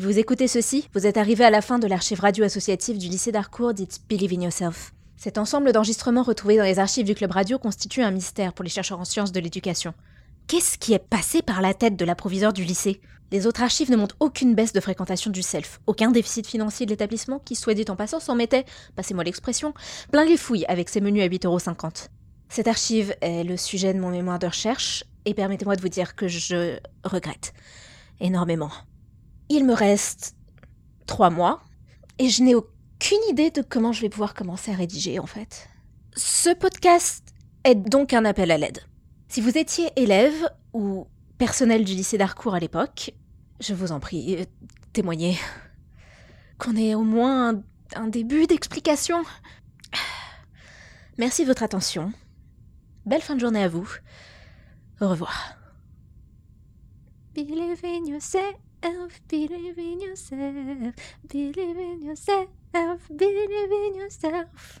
Si vous écoutez ceci, vous êtes arrivé à la fin de l'archive radio associative du lycée d'Harcourt dite Believe in Yourself. Cet ensemble d'enregistrements retrouvés dans les archives du club radio constitue un mystère pour les chercheurs en sciences de l'éducation. Qu'est-ce qui est passé par la tête de l'approviseur du lycée? Les autres archives ne montrent aucune baisse de fréquentation du self, aucun déficit financier de l'établissement qui, soit dit en passant, s'en mettait, passez-moi l'expression, plein les fouilles avec ses menus à 8,50€. Cette archive est le sujet de mon mémoire de recherche, et permettez-moi de vous dire que je regrette énormément. Il me reste trois mois, et je n'ai aucune idée de comment je vais pouvoir commencer à rédiger en fait. Ce podcast est donc un appel à l'aide. Si vous étiez élève ou personnel du lycée d'Harcourt à l'époque, je vous en prie, euh, témoignez. Qu'on ait au moins un, début d'explication. Merci de votre attention. Belle fin de journée à vous. Au revoir. Yourself, believe in yourself, believe in yourself, believe in yourself.